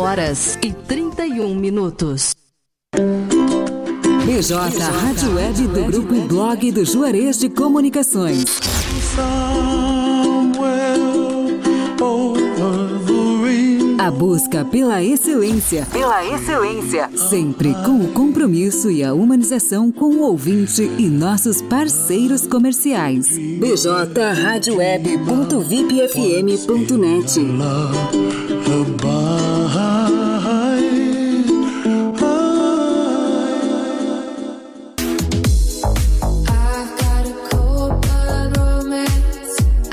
horas e 31 minutos. BJ Rádio Web do Grupo Blog do Juarez de Comunicações. A busca pela excelência. Pela excelência. Sempre com o compromisso e a humanização com o ouvinte e nossos parceiros comerciais. bjradioweb.vipfm.net.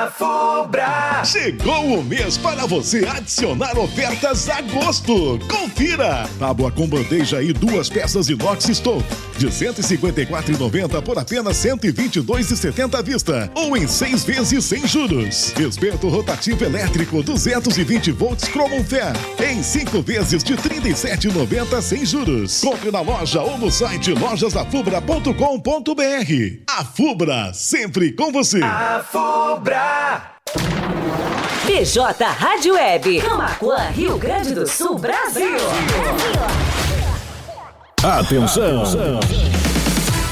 A Fubra! Chegou o mês para você adicionar ofertas a gosto. Confira! Tábua com bandeja e duas peças inox Stove de 154,90 por apenas 122,70 à vista ou em seis vezes sem juros. Espeto rotativo elétrico 220 volts Chromon Fair em cinco vezes de 37,90 sem juros. Compre na loja ou no site lojasafubra.com.br. A Fubra, sempre com você. A Fubra. PJ Rádio Web. Camacuã, Rio Grande do Sul, Brasil. Brasil. Atenção.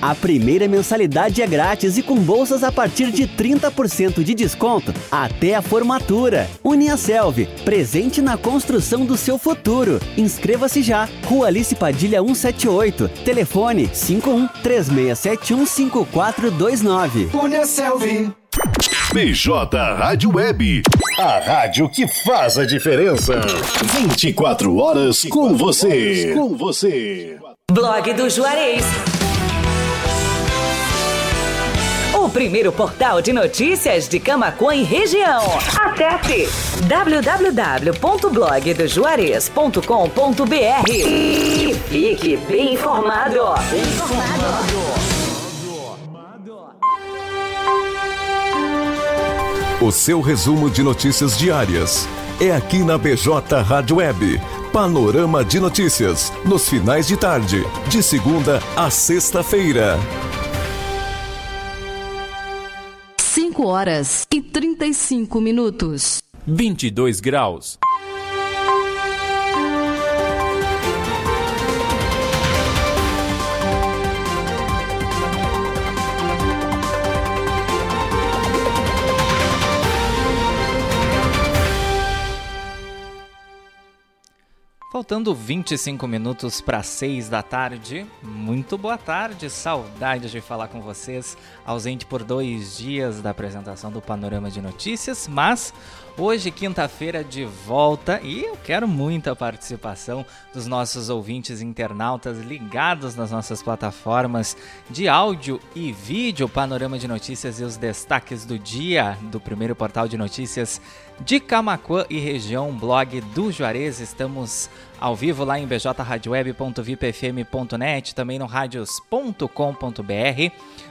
a primeira mensalidade é grátis e com bolsas a partir de 30% de desconto até a formatura. Uniaselv, presente na construção do seu futuro. Inscreva-se já. Rua Alice Padilha 178. Telefone 51 3671 5429. Uniaselv. BJ Rádio Web. A rádio que faz a diferença. 24 horas com você. Com você. Blog do Juarez. O primeiro portal de notícias de Camacuã e região. Acesse www.blogdojuarez.com.br e fique bem informado. Bem informado. O seu resumo de notícias diárias é aqui na BJ Rádio Web. Panorama de notícias nos finais de tarde, de segunda a sexta-feira. 5 horas e 35 minutos. 22 graus. Faltando 25 minutos para 6 da tarde. Muito boa tarde, saudade de falar com vocês. Ausente por dois dias da apresentação do Panorama de Notícias, mas hoje, quinta-feira, de volta e eu quero muita participação dos nossos ouvintes internautas ligados nas nossas plataformas de áudio e vídeo. Panorama de Notícias e os destaques do dia do primeiro portal de notícias de Camacuã e região, blog do Juarez. Estamos ao vivo lá em bjradioweb.vipfm.net, também no radios.com.br,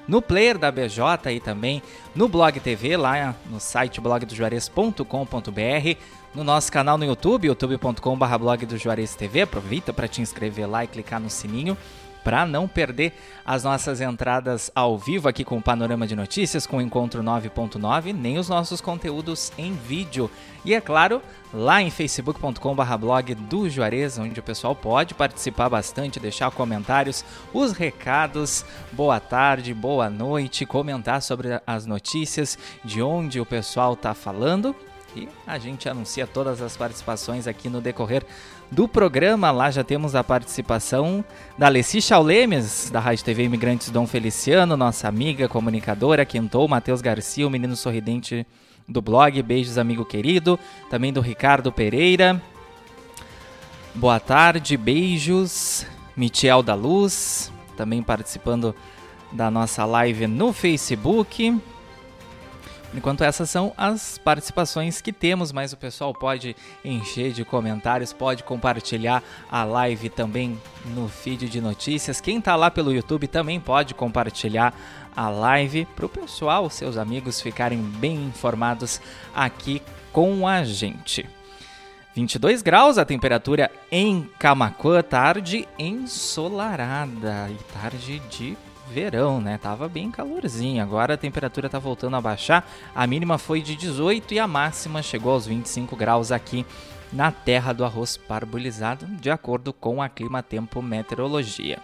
no player da BJ e também no Blog TV, lá no site blogdojuarez.com.br, no nosso canal no YouTube, youtube.com.br blog do Juarez TV. Aproveita para te inscrever lá e clicar no sininho para não perder as nossas entradas ao vivo aqui com o Panorama de Notícias, com o Encontro 9.9, nem os nossos conteúdos em vídeo. E é claro, lá em facebook.com.br blog do Juarez, onde o pessoal pode participar bastante, deixar comentários, os recados, boa tarde, boa noite, comentar sobre as notícias, de onde o pessoal está falando. E a gente anuncia todas as participações aqui no decorrer do programa. Lá já temos a participação da Alessi Chaulemes, da Rádio TV Imigrantes Dom Feliciano, nossa amiga comunicadora, Quentou, Matheus Garcia, o menino sorridente do blog. Beijos, amigo querido. Também do Ricardo Pereira. Boa tarde, beijos. Michel da Luz, também participando da nossa live no Facebook. Enquanto essas são as participações que temos, mas o pessoal pode encher de comentários, pode compartilhar a live também no feed de notícias. Quem está lá pelo YouTube também pode compartilhar a live para o pessoal, seus amigos ficarem bem informados aqui com a gente. 22 graus a temperatura em Camacuã, tarde ensolarada e tarde de verão, né? Tava bem calorzinho. Agora a temperatura tá voltando a baixar. A mínima foi de 18 e a máxima chegou aos 25 graus aqui na terra do arroz parbolizado, de acordo com a Clima Tempo Meteorologia.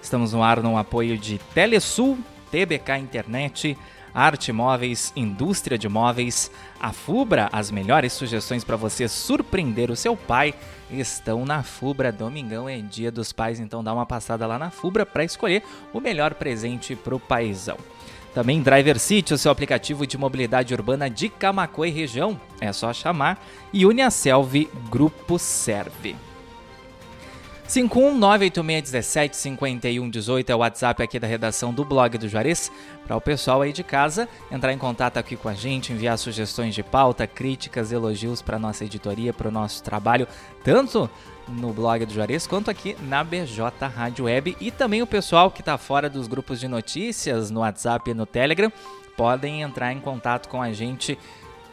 Estamos no ar no apoio de Telesul, TBK Internet, Arte Móveis, Indústria de Móveis, a Fubra, as melhores sugestões para você surpreender o seu pai estão na Fubra. Domingão é dia dos pais, então dá uma passada lá na Fubra para escolher o melhor presente para o paizão. Também Driver City, o seu aplicativo de mobilidade urbana de Camacuã e região. É só chamar e Uniaselv Grupo Serve. 51986175118 é o WhatsApp aqui da redação do blog do Juarez. Para o pessoal aí de casa entrar em contato aqui com a gente, enviar sugestões de pauta, críticas, elogios para nossa editoria, para o nosso trabalho, tanto no blog do Juarez quanto aqui na BJ Rádio Web. E também o pessoal que está fora dos grupos de notícias no WhatsApp e no Telegram podem entrar em contato com a gente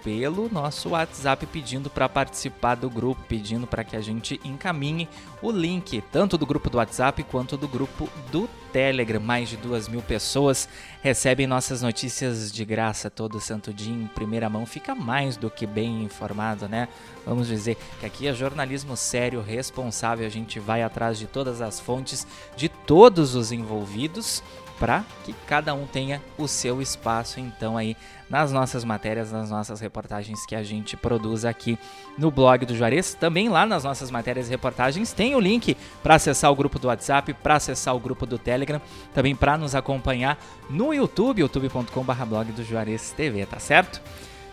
pelo nosso WhatsApp pedindo para participar do grupo, pedindo para que a gente encaminhe o link tanto do grupo do WhatsApp quanto do grupo do Telegram. Mais de duas mil pessoas recebem nossas notícias de graça todo santo dia em primeira mão. Fica mais do que bem informado, né? Vamos dizer que aqui é jornalismo sério, responsável. A gente vai atrás de todas as fontes de todos os envolvidos para que cada um tenha o seu espaço então aí nas nossas matérias, nas nossas reportagens que a gente produz aqui no blog do Juarez. Também lá nas nossas matérias e reportagens tem o link para acessar o grupo do WhatsApp, para acessar o grupo do Telegram, também para nos acompanhar no YouTube, youtube.com/blog do Juarez TV, tá certo?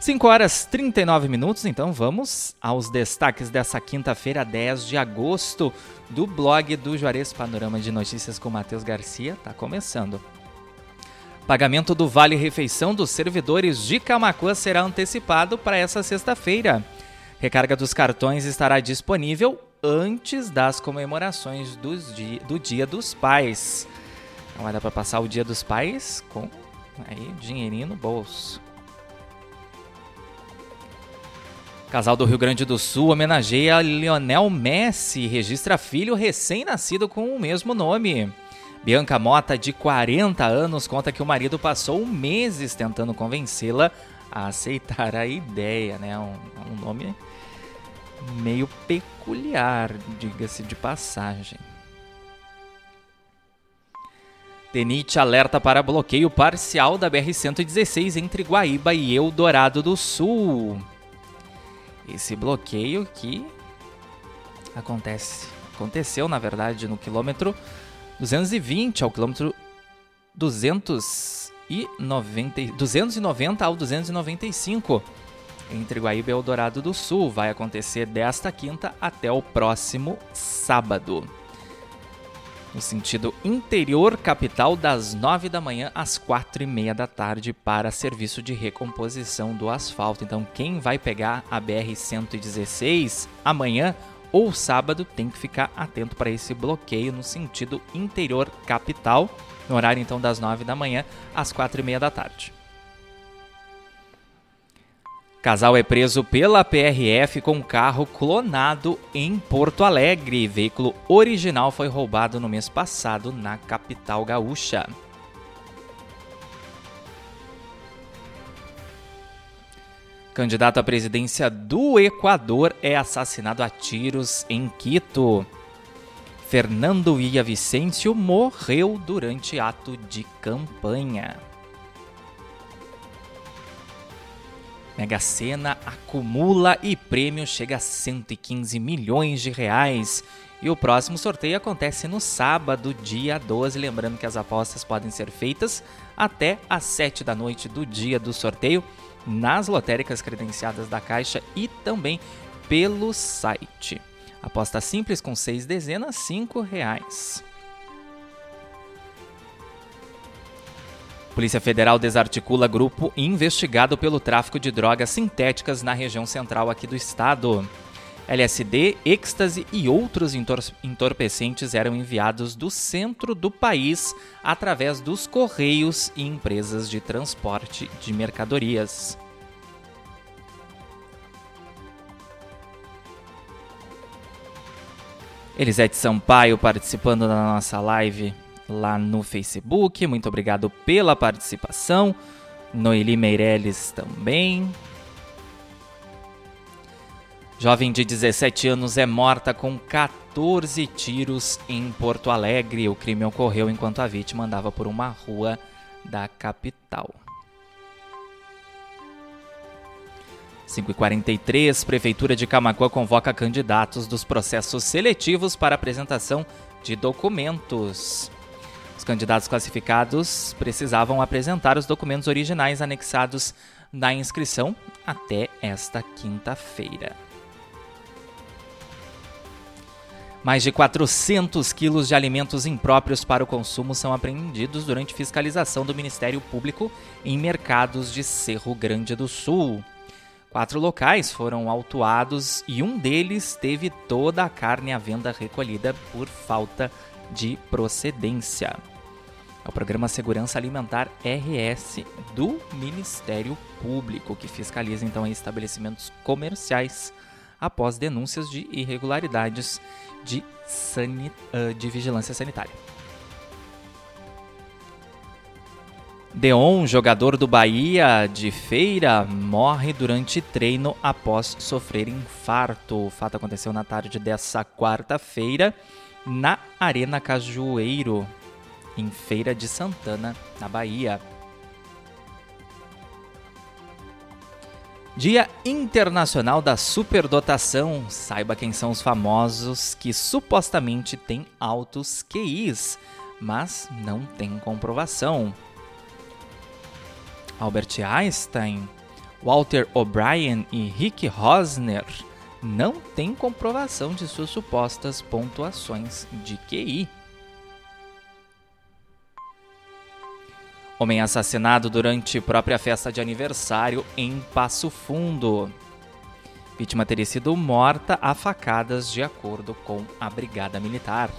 5 horas 39 minutos, então vamos aos destaques dessa quinta-feira, 10 de agosto, do blog do Juarez Panorama de Notícias com Matheus Garcia. Tá começando. Pagamento do Vale Refeição dos servidores de Camacuã será antecipado para essa sexta-feira. Recarga dos cartões estará disponível antes das comemorações dos di do Dia dos Pais. Não vai dar para passar o Dia dos Pais com aí, dinheirinho no bolso. Casal do Rio Grande do Sul homenageia Lionel Messi e registra filho recém-nascido com o mesmo nome. Bianca Mota, de 40 anos, conta que o marido passou meses tentando convencê-la a aceitar a ideia, né? Um, um nome meio peculiar, diga-se de passagem. Tenite alerta para bloqueio parcial da BR-116 entre Guaíba e Eldorado do Sul. Esse bloqueio que acontece, aconteceu na verdade no quilômetro 220 ao quilômetro 290, 290 ao 295 entre Guaíba e Eldorado do Sul. Vai acontecer desta quinta até o próximo sábado. No sentido interior capital, das 9 da manhã às 4 e meia da tarde, para serviço de recomposição do asfalto. Então, quem vai pegar a BR-116 amanhã ou sábado tem que ficar atento para esse bloqueio no sentido interior capital, no horário então das 9 da manhã às 4 e meia da tarde. Casal é preso pela PRF com carro clonado em Porto Alegre. Veículo original foi roubado no mês passado na capital gaúcha. Candidato à presidência do Equador é assassinado a tiros em Quito. Fernando Vicencio morreu durante ato de campanha. Mega Sena acumula e prêmio chega a 115 milhões de reais. E o próximo sorteio acontece no sábado, dia 12. Lembrando que as apostas podem ser feitas até às 7 da noite do dia do sorteio nas lotéricas credenciadas da Caixa e também pelo site. Aposta simples com 6 dezenas, R$ 5 Polícia Federal desarticula grupo investigado pelo tráfico de drogas sintéticas na região central aqui do estado. LSD, êxtase e outros entorpecentes eram enviados do centro do país através dos correios e empresas de transporte de mercadorias. Elisete Sampaio participando da nossa live lá no Facebook. Muito obrigado pela participação. Noeli Meirelles também. Jovem de 17 anos é morta com 14 tiros em Porto Alegre. O crime ocorreu enquanto a vítima andava por uma rua da capital. 5h43, Prefeitura de Camacuã convoca candidatos dos processos seletivos para apresentação de documentos. Os candidatos classificados precisavam apresentar os documentos originais anexados na inscrição até esta quinta-feira. Mais de 400 quilos de alimentos impróprios para o consumo são apreendidos durante fiscalização do Ministério Público em mercados de Cerro Grande do Sul. Quatro locais foram autuados e um deles teve toda a carne à venda recolhida por falta de procedência. É o Programa Segurança Alimentar RS do Ministério Público, que fiscaliza então estabelecimentos comerciais após denúncias de irregularidades de, uh, de vigilância sanitária. Deon, jogador do Bahia de feira, morre durante treino após sofrer infarto. O fato aconteceu na tarde dessa quarta-feira na Arena Cajueiro, em Feira de Santana, na Bahia. Dia Internacional da Superdotação. Saiba quem são os famosos que supostamente têm altos QIs, mas não tem comprovação. Albert Einstein, Walter O'Brien e Rick Rosner não têm comprovação de suas supostas pontuações de QI. Homem assassinado durante própria festa de aniversário em Passo Fundo. Vítima teria sido morta a facadas, de acordo com a Brigada Militar.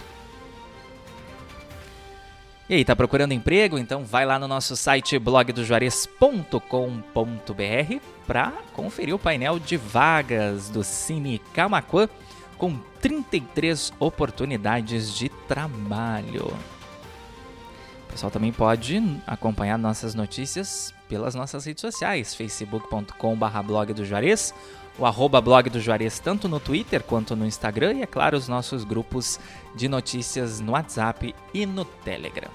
E aí, tá procurando emprego? Então vai lá no nosso site blogdojuarez.com.br para conferir o painel de vagas do Cine Camacuã com 33 oportunidades de trabalho. O pessoal também pode acompanhar nossas notícias pelas nossas redes sociais, facebook.com.br blog do Juarez, o arroba blog do Juarez tanto no Twitter quanto no Instagram e, é claro, os nossos grupos de notícias no WhatsApp e no Telegram.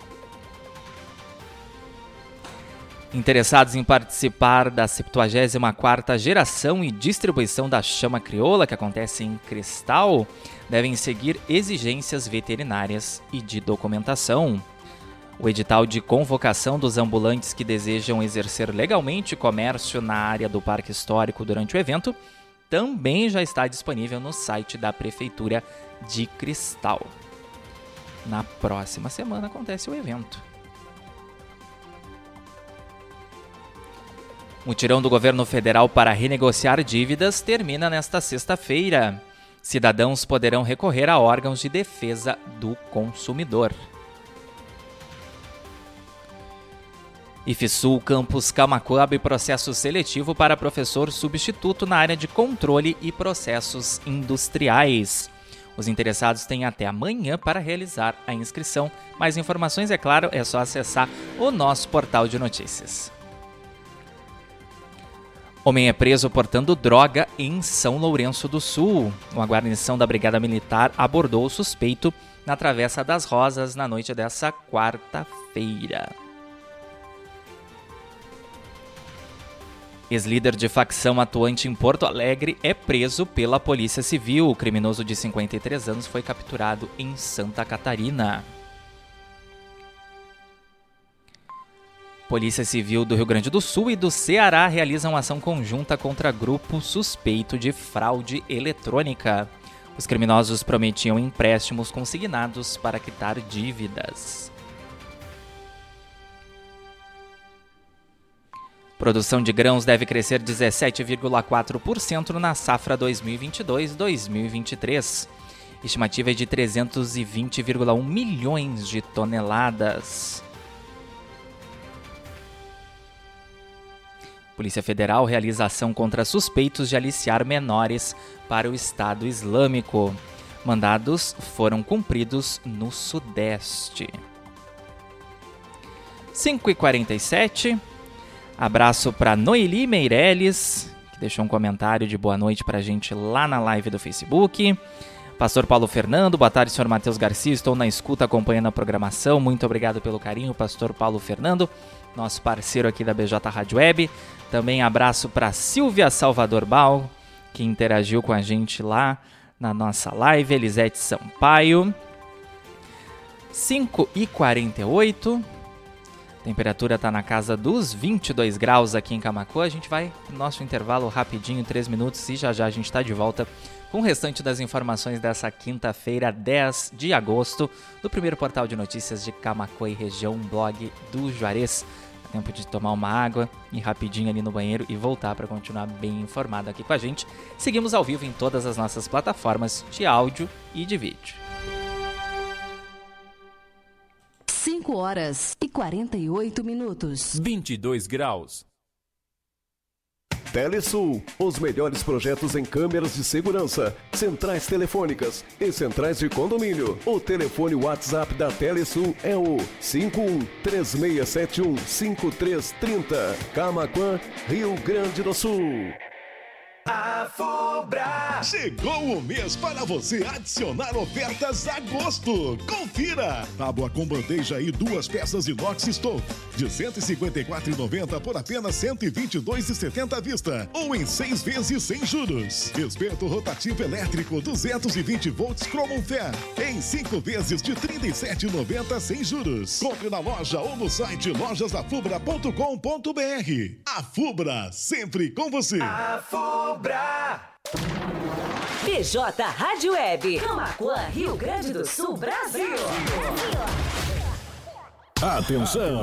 Interessados em participar da 74ª geração e distribuição da chama crioula que acontece em Cristal, devem seguir exigências veterinárias e de documentação. O edital de convocação dos ambulantes que desejam exercer legalmente comércio na área do Parque Histórico durante o evento também já está disponível no site da Prefeitura de Cristal. Na próxima semana acontece o evento. Mutirão do governo federal para renegociar dívidas termina nesta sexta-feira. Cidadãos poderão recorrer a órgãos de defesa do consumidor. IFSUL Campus Camacuã abre processo seletivo para professor substituto na área de controle e processos industriais. Os interessados têm até amanhã para realizar a inscrição. Mais informações, é claro, é só acessar o nosso portal de notícias. Homem é preso portando droga em São Lourenço do Sul. Uma guarnição da Brigada Militar abordou o suspeito na Travessa das Rosas na noite dessa quarta-feira. Ex-líder de facção atuante em Porto Alegre é preso pela Polícia Civil. O criminoso de 53 anos foi capturado em Santa Catarina. Polícia Civil do Rio Grande do Sul e do Ceará realizam ação conjunta contra grupo suspeito de fraude eletrônica. Os criminosos prometiam empréstimos consignados para quitar dívidas. Produção de grãos deve crescer 17,4% na safra 2022-2023. Estimativa é de 320,1 milhões de toneladas. Polícia Federal realiza ação contra suspeitos de aliciar menores para o Estado Islâmico. Mandados foram cumpridos no Sudeste. 5h47. Abraço para Noeli Meirelles, que deixou um comentário de boa noite para a gente lá na live do Facebook. Pastor Paulo Fernando, boa tarde, senhor Matheus Garcia. Estou na escuta acompanhando a programação. Muito obrigado pelo carinho, Pastor Paulo Fernando, nosso parceiro aqui da BJ Rádio Web. Também abraço para Silvia Salvador Bal, que interagiu com a gente lá na nossa live. Elisete Sampaio. 5 e 48. Temperatura está na casa dos 22 graus aqui em Camacuã. A gente vai no nosso intervalo rapidinho, 3 minutos, e já já a gente está de volta com o restante das informações dessa quinta-feira, 10 de agosto, do primeiro portal de notícias de Camacuã e região, blog do Juarez. Tempo de tomar uma água, ir rapidinho ali no banheiro e voltar para continuar bem informado aqui com a gente. Seguimos ao vivo em todas as nossas plataformas de áudio e de vídeo. 5 horas e 48 minutos. 22 graus. Telesul, os melhores projetos em câmeras de segurança, centrais telefônicas e centrais de condomínio. O telefone WhatsApp da Telesul é o 5136715330. Camaquã, Rio Grande do Sul. A Fubra! Chegou o mês para você adicionar ofertas a gosto. Confira! Tábua com bandeja e duas peças inox stove de R$ 154,90 por apenas R$ 122,70 à vista ou em seis vezes sem juros. Espeto rotativo elétrico 220 volts Chromon Fair em cinco vezes de R$ 37,90 sem juros. Compre na loja ou no site lojasafubra.com.br. A Fubra, sempre com você. A Fubra. BJ Rádio Web. Camacuã, Rio Grande do Sul, Brasil. Atenção.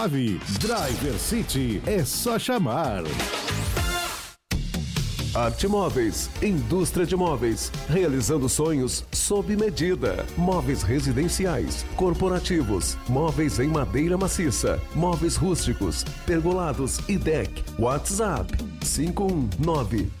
Driver City é só chamar. Arte Móveis, indústria de móveis, realizando sonhos sob medida. Móveis residenciais, corporativos, móveis em madeira maciça, móveis rústicos, pergolados e deck. WhatsApp 519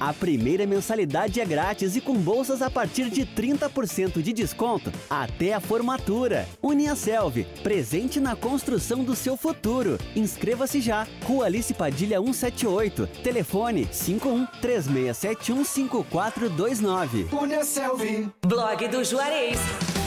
a primeira mensalidade é grátis e com bolsas a partir de 30% de desconto até a formatura. Uniaselv, presente na construção do seu futuro. Inscreva-se já. Rua Alice Padilha 178. Telefone 51 3671 5429. Blog do Juarez.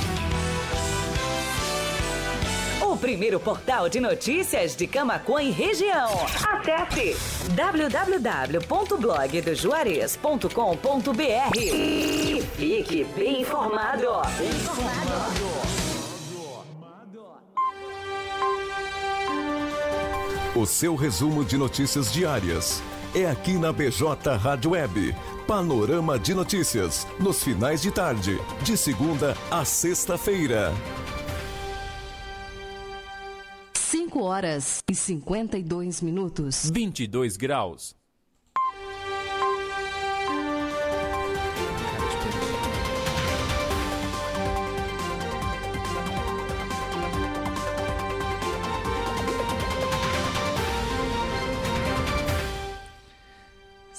Primeiro portal de notícias de Camacuã e região. Acesse www.blogdojuarez.com.br e fique bem informado. Bem informado. O seu resumo de notícias diárias é aqui na BJ Rádio Web. Panorama de notícias, nos finais de tarde, de segunda a sexta-feira. 5 horas e 52 minutos. 22 graus.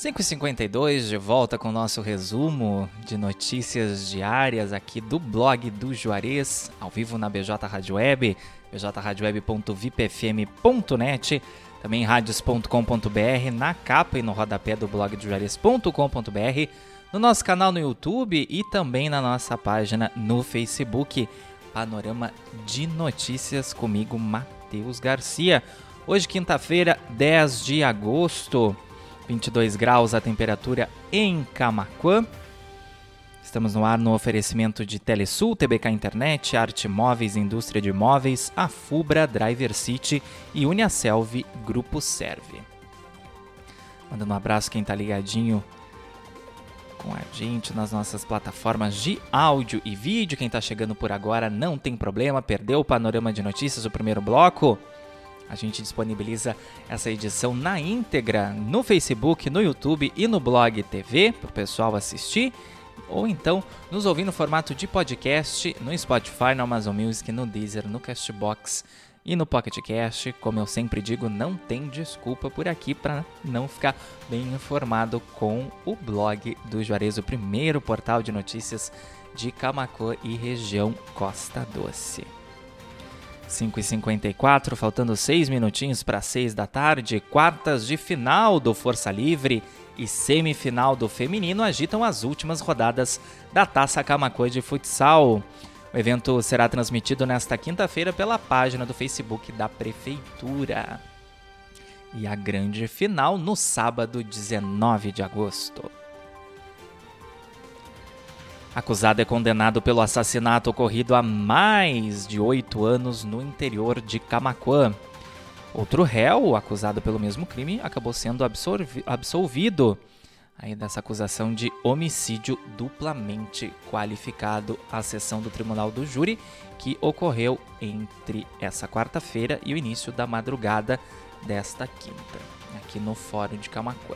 Cinco e cinquenta de volta com o nosso resumo de notícias diárias aqui do blog do Juarez, ao vivo na BJ Rádio Web, bjradioweb.vipfm.net, também radios.com.br, na capa e no rodapé do blog do Juarez.com.br, no nosso canal no YouTube e também na nossa página no Facebook, Panorama de Notícias comigo, Matheus Garcia. Hoje, quinta-feira, 10 de agosto. 22 graus a temperatura em Camaquã. Estamos no ar no oferecimento de Telesul, TBK Internet, Arte Móveis, Indústria de Móveis, a Fubra, Driver City e Uniaselv Grupo Serve. Mandando um abraço quem está ligadinho com a gente nas nossas plataformas de áudio e vídeo. Quem está chegando por agora não tem problema, perdeu o panorama de notícias, o primeiro bloco. A gente disponibiliza essa edição na íntegra no Facebook, no YouTube e no blog TV para o pessoal assistir. Ou então nos ouvir no formato de podcast no Spotify, no Amazon Music, no Deezer, no Castbox e no Pocket Cast. Como eu sempre digo, não tem desculpa por aqui para não ficar bem informado com o blog do Juarez, o primeiro portal de notícias de Camacuã e região Costa Doce. 5h54, faltando 6 minutinhos para 6 da tarde, quartas de final do Força Livre e semifinal do feminino agitam as últimas rodadas da Taça Camacuã de Futsal. O evento será transmitido nesta quinta-feira pela página do Facebook da Prefeitura. E a grande final no sábado 19 de agosto. Acusado é condenado pelo assassinato ocorrido há mais de oito anos no interior de Camaquã. Outro réu, acusado pelo mesmo crime, acabou sendo absolvido aí dessa acusação de homicídio duplamente qualificado à sessão do Tribunal do Júri, que ocorreu entre essa quarta-feira e o início da madrugada desta quinta, aqui no Fórum de Camaquã.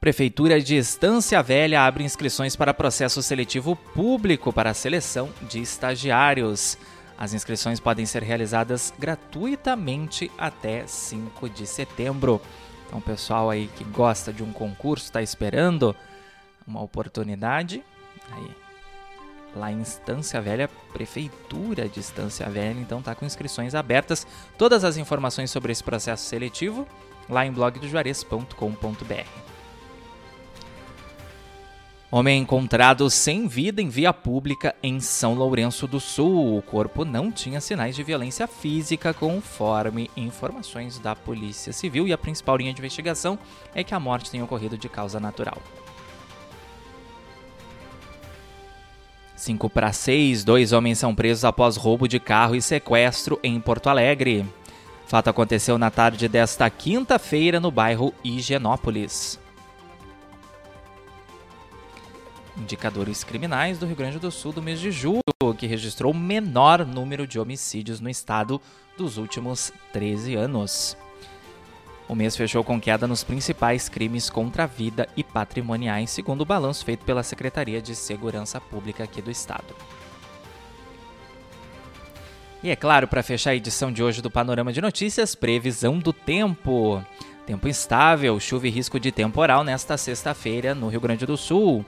Prefeitura de Estância Velha abre inscrições para processo seletivo público para a seleção de estagiários. As inscrições podem ser realizadas gratuitamente até 5 de setembro. Então, pessoal aí que gosta de um concurso, está esperando uma oportunidade, aí lá em Estância Velha, Prefeitura de Estância Velha, então tá com inscrições abertas. Todas as informações sobre esse processo seletivo lá em blogdojuarez.com.br. Homem encontrado sem vida em via pública em São Lourenço do Sul. O corpo não tinha sinais de violência física, conforme informações da Polícia Civil, e a principal linha de investigação é que a morte tenha ocorrido de causa natural. 5 para 6, dois homens são presos após roubo de carro e sequestro em Porto Alegre. Fato aconteceu na tarde desta quinta-feira no bairro Higienópolis. Indicadores criminais do Rio Grande do Sul do mês de julho, que registrou o menor número de homicídios no estado dos últimos 13 anos. O mês fechou com queda nos principais crimes contra a vida e patrimoniais, segundo o balanço feito pela Secretaria de Segurança Pública aqui do estado. E é claro, para fechar a edição de hoje do Panorama de Notícias, previsão do tempo. Tempo instável, chuva e risco de temporal nesta sexta-feira no Rio Grande do Sul.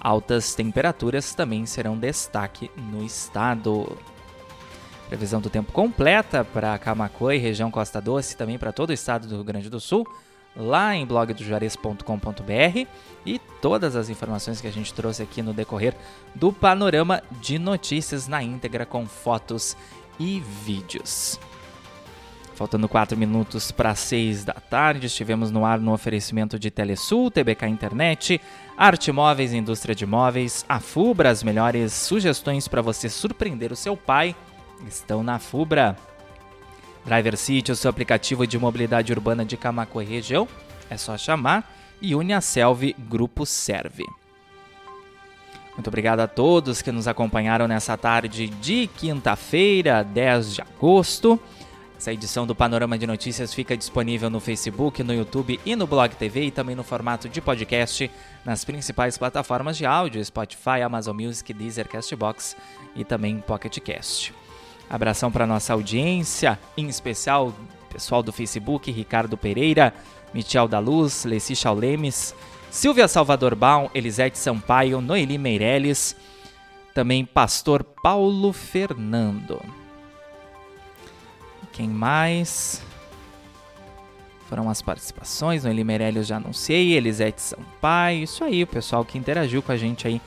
Altas temperaturas também serão destaque no estado. Previsão do tempo completa para Camacuã e região Costa Doce, também para todo o estado do Rio Grande do Sul, lá em blogdojuarez.com.br e todas as informações que a gente trouxe aqui no decorrer do panorama de notícias na íntegra com fotos e vídeos. Faltando 4 minutos para 6 da tarde, estivemos no ar no oferecimento de Telesul, TBK Internet, Arte Móveis, Indústria de Móveis, a Fubra, as melhores sugestões para você surpreender o seu pai estão na Fubra. Driver City, o seu aplicativo de mobilidade urbana de Camacuã e região, é só chamar e une a Selvi Grupo Serve. Muito obrigado a todos que nos acompanharam nessa tarde de quinta-feira, 10 de agosto. Essa edição do Panorama de Notícias fica disponível no Facebook, no YouTube e no Blog TV e também no formato de podcast nas principais plataformas de áudio, Spotify, Amazon Music, Deezer, Castbox e também Pocket Cast. Abração para nossa audiência, em especial pessoal do Facebook, Ricardo Pereira, Michel da Luz, Leci Chaulemes, Silvia Salvador Baum, Elisete Sampaio, Noeli Meirelles, também Pastor Paulo Fernando. Quem mais? Foram as participações, no Meirelles já anunciei, Elisete Sampaio, isso aí, o pessoal que interagiu com a gente aí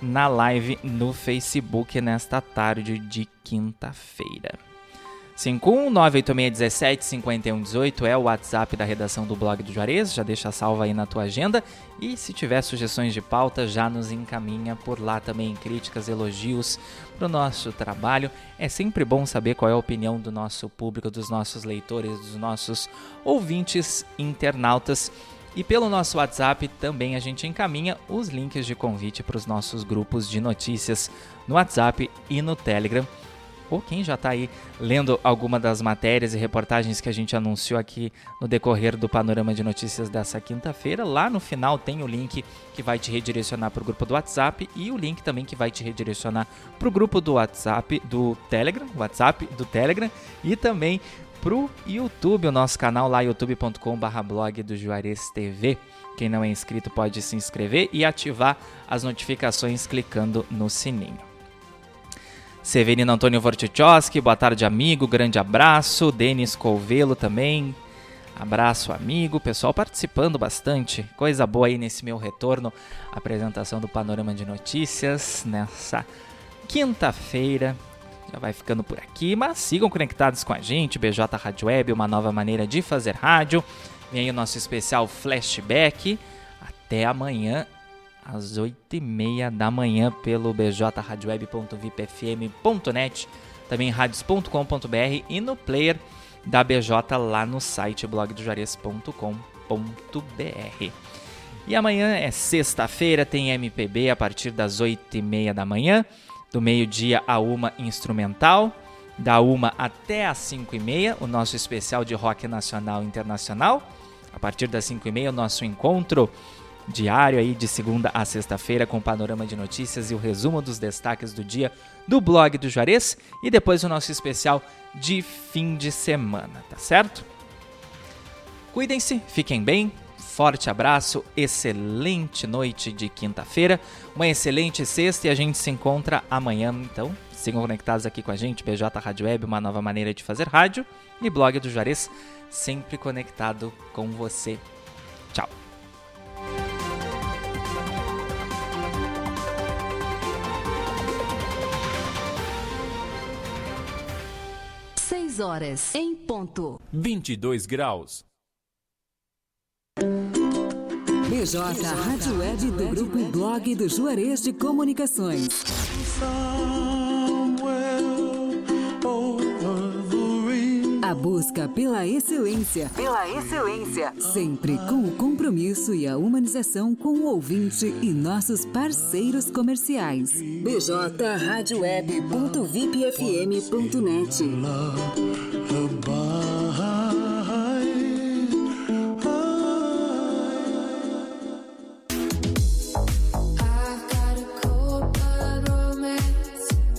na live no Facebook nesta tarde de quinta-feira. 51986175118 é o WhatsApp da redação do blog do Juarez, já deixa salva aí na tua agenda. E se tiver sugestões de pauta, já nos encaminha por lá também, críticas, elogios para o nosso trabalho. É sempre bom saber qual é a opinião do nosso público, dos nossos leitores, dos nossos ouvintes internautas. E pelo nosso WhatsApp também a gente encaminha os links de convite para os nossos grupos de notícias no WhatsApp e no Telegram ou quem já está aí lendo alguma das matérias e reportagens que a gente anunciou aqui no decorrer do panorama de notícias dessa quinta-feira, lá no final tem o link que vai te redirecionar para o grupo do WhatsApp e o link também que vai te redirecionar para o grupo do WhatsApp do Telegram, WhatsApp do Telegram e também para o YouTube, o nosso canal lá youtube.com/blog do Juarez TV. Quem não é inscrito pode se inscrever e ativar as notificações clicando no sininho. Severino Antônio Vortichowski, boa tarde, amigo, grande abraço. Denis Colvelo também, abraço, amigo. Pessoal participando bastante, coisa boa aí nesse meu retorno. Apresentação do Panorama de Notícias nessa quinta-feira. Já vai ficando por aqui, mas sigam conectados com a gente. BJ Rádio Web, uma nova maneira de fazer rádio. Vem aí o nosso especial flashback. Até amanhã às 8h30 da manhã pelo bjradioweb.vipfm.net, também radios.com.br e no player da BJ lá no site blogdojuarez.com.br. E amanhã é sexta-feira, tem MPB a partir das 8h30 da manhã, do meio-dia a uma instrumental, da uma até as 5h30, o nosso especial de rock nacional e internacional. A partir das 5h30, o nosso encontro diário aí de segunda a sexta-feira com o panorama de notícias e o resumo dos destaques do dia do blog do Juarez e depois o nosso especial de fim de semana, tá certo? Cuidem-se, fiquem bem, forte abraço, excelente noite de quinta-feira, uma excelente sexta e a gente se encontra amanhã, então sigam conectados aqui com a gente, BJ Rádio Web, uma nova maneira de fazer rádio e blog do Juarez, sempre conectado com você. Tchau! 6 horas em ponto. 22 graus. BJ Rádio Web do Grupo Blog do Juarez de Comunicações. A busca pela excelência. Pela excelência. Sempre com o compromisso e a humanização com o ouvinte e nossos parceiros comerciais. bjradioweb.vipfm.net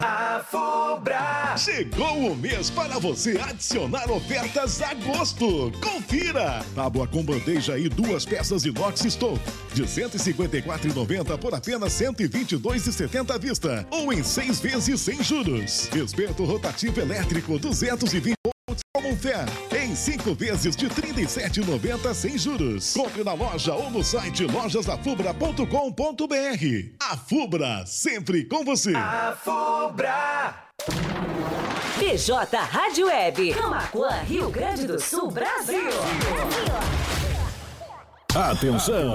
A! Chegou o mês para você adicionar ofertas a gosto. Confira! Tábua com bandeja e duas peças inox stove de 154,90 por apenas 122,70 à vista ou em seis vezes sem juros. Espeto rotativo elétrico 220 Fair em cinco vezes de 37,90 sem juros. Compre na loja ou no site lojasafubra.com.br. A Fubra, sempre com você. A Fubra. BJ Rádio Web. Camacuã, Rio Grande do Sul, Brasil. Atenção!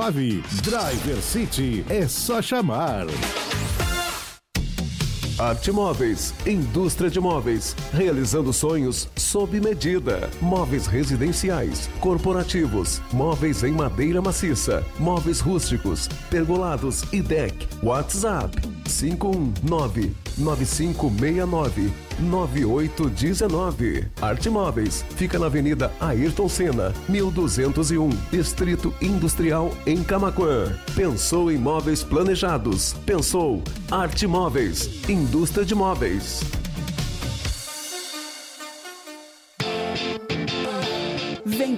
Driver City é só chamar. Arte Móveis, indústria de móveis, realizando sonhos sob medida. Móveis residenciais, corporativos, móveis em madeira maciça, móveis rústicos, pergolados e deck. WhatsApp 519 9569 9819. Arte Móveis fica na Avenida Ayrton Senna, 1201, Distrito Industrial em Camaquã. Pensou em móveis planejados? Pensou Arte Móveis, indústria de móveis.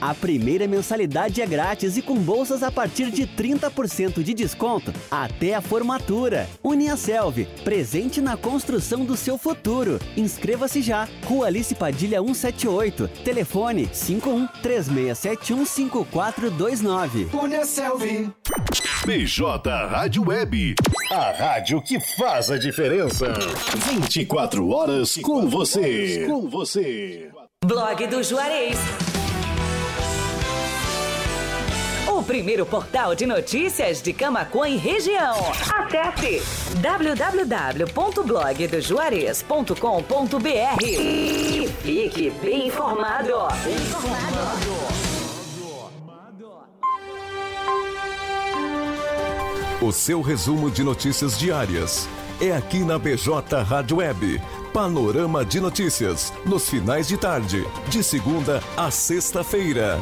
a primeira mensalidade é grátis e com bolsas a partir de 30% de desconto até a formatura. Uniaselv, presente na construção do seu futuro. Inscreva-se já. Rua Alice Padilha 178. Telefone 51 3671 5429. Uniaselv. BJ Rádio Web. A rádio que faz a diferença. 24 horas com você. Com você. Blog do Juarez. O primeiro portal de notícias de Camaquã e região. Acesse www.blogdojuarez.com.br e fique bem informado. Bem informado. O seu resumo de notícias diárias é aqui na BJ Rádio Web. Panorama de notícias nos finais de tarde, de segunda a sexta-feira.